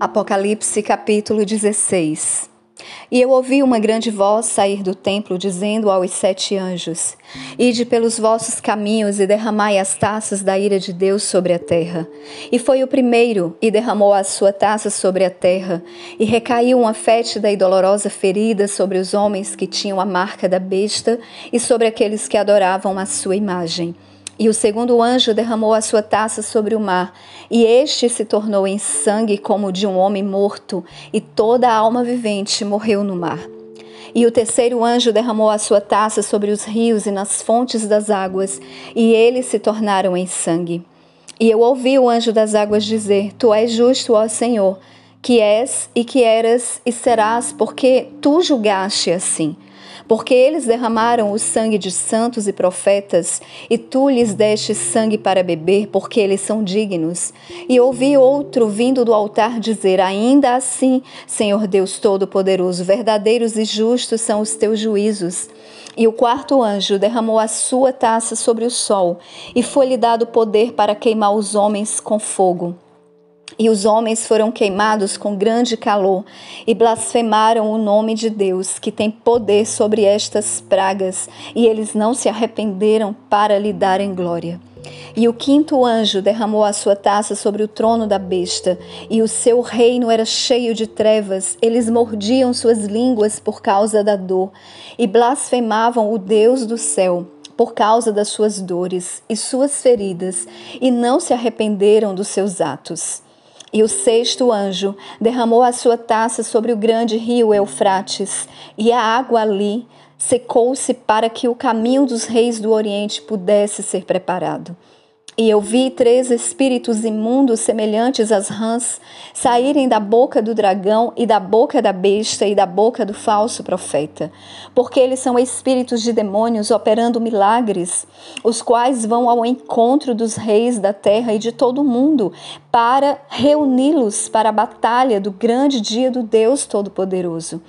Apocalipse capítulo 16 E eu ouvi uma grande voz sair do templo, dizendo aos sete anjos: Ide pelos vossos caminhos e derramai as taças da ira de Deus sobre a terra. E foi o primeiro, e derramou a sua taça sobre a terra, e recaiu uma fétida e dolorosa ferida sobre os homens que tinham a marca da besta e sobre aqueles que adoravam a sua imagem. E o segundo anjo derramou a sua taça sobre o mar, e este se tornou em sangue como de um homem morto, e toda a alma vivente morreu no mar. E o terceiro anjo derramou a sua taça sobre os rios e nas fontes das águas, e eles se tornaram em sangue. E eu ouvi o anjo das águas dizer: Tu és justo, ó Senhor, que és e que eras e serás, porque tu julgaste assim porque eles derramaram o sangue de santos e profetas, e tu lhes deste sangue para beber, porque eles são dignos. E ouvi outro vindo do altar dizer: Ainda assim, Senhor Deus Todo-Poderoso, verdadeiros e justos são os teus juízos. E o quarto anjo derramou a sua taça sobre o sol, e foi-lhe dado poder para queimar os homens com fogo. E os homens foram queimados com grande calor e blasfemaram o nome de Deus, que tem poder sobre estas pragas, e eles não se arrependeram para lhe darem glória. E o quinto anjo derramou a sua taça sobre o trono da besta, e o seu reino era cheio de trevas. Eles mordiam suas línguas por causa da dor e blasfemavam o Deus do céu por causa das suas dores e suas feridas, e não se arrependeram dos seus atos. E o sexto anjo derramou a sua taça sobre o grande rio Eufrates, e a água ali secou-se para que o caminho dos reis do Oriente pudesse ser preparado. E eu vi três espíritos imundos semelhantes às rãs saírem da boca do dragão e da boca da besta e da boca do falso profeta, porque eles são espíritos de demônios operando milagres, os quais vão ao encontro dos reis da terra e de todo o mundo para reuni-los para a batalha do grande dia do Deus Todo-Poderoso.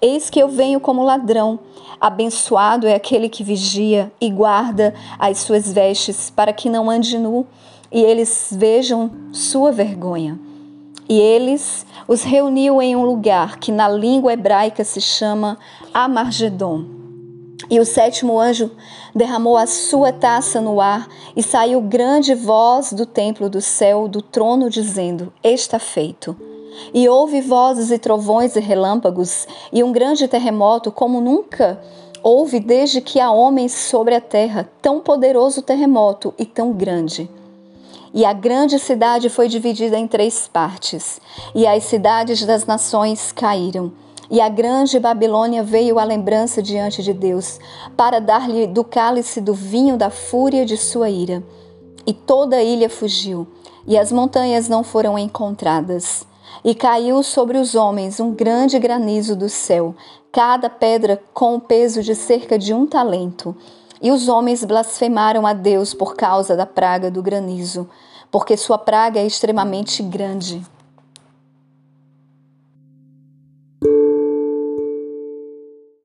Eis que eu venho como ladrão. Abençoado é aquele que vigia e guarda as suas vestes, para que não ande nu e eles vejam sua vergonha. E eles os reuniu em um lugar que na língua hebraica se chama Amargedon. E o sétimo anjo derramou a sua taça no ar, e saiu grande voz do templo do céu, do trono, dizendo: Está feito. E houve vozes e trovões e relâmpagos, e um grande terremoto, como nunca houve desde que há homens sobre a terra, tão poderoso terremoto e tão grande. E a grande cidade foi dividida em três partes, e as cidades das nações caíram. E a grande Babilônia veio à lembrança diante de Deus, para dar-lhe do cálice do vinho da fúria de sua ira. E toda a ilha fugiu, e as montanhas não foram encontradas. E caiu sobre os homens um grande granizo do céu, cada pedra com o peso de cerca de um talento. E os homens blasfemaram a Deus por causa da praga do granizo, porque sua praga é extremamente grande.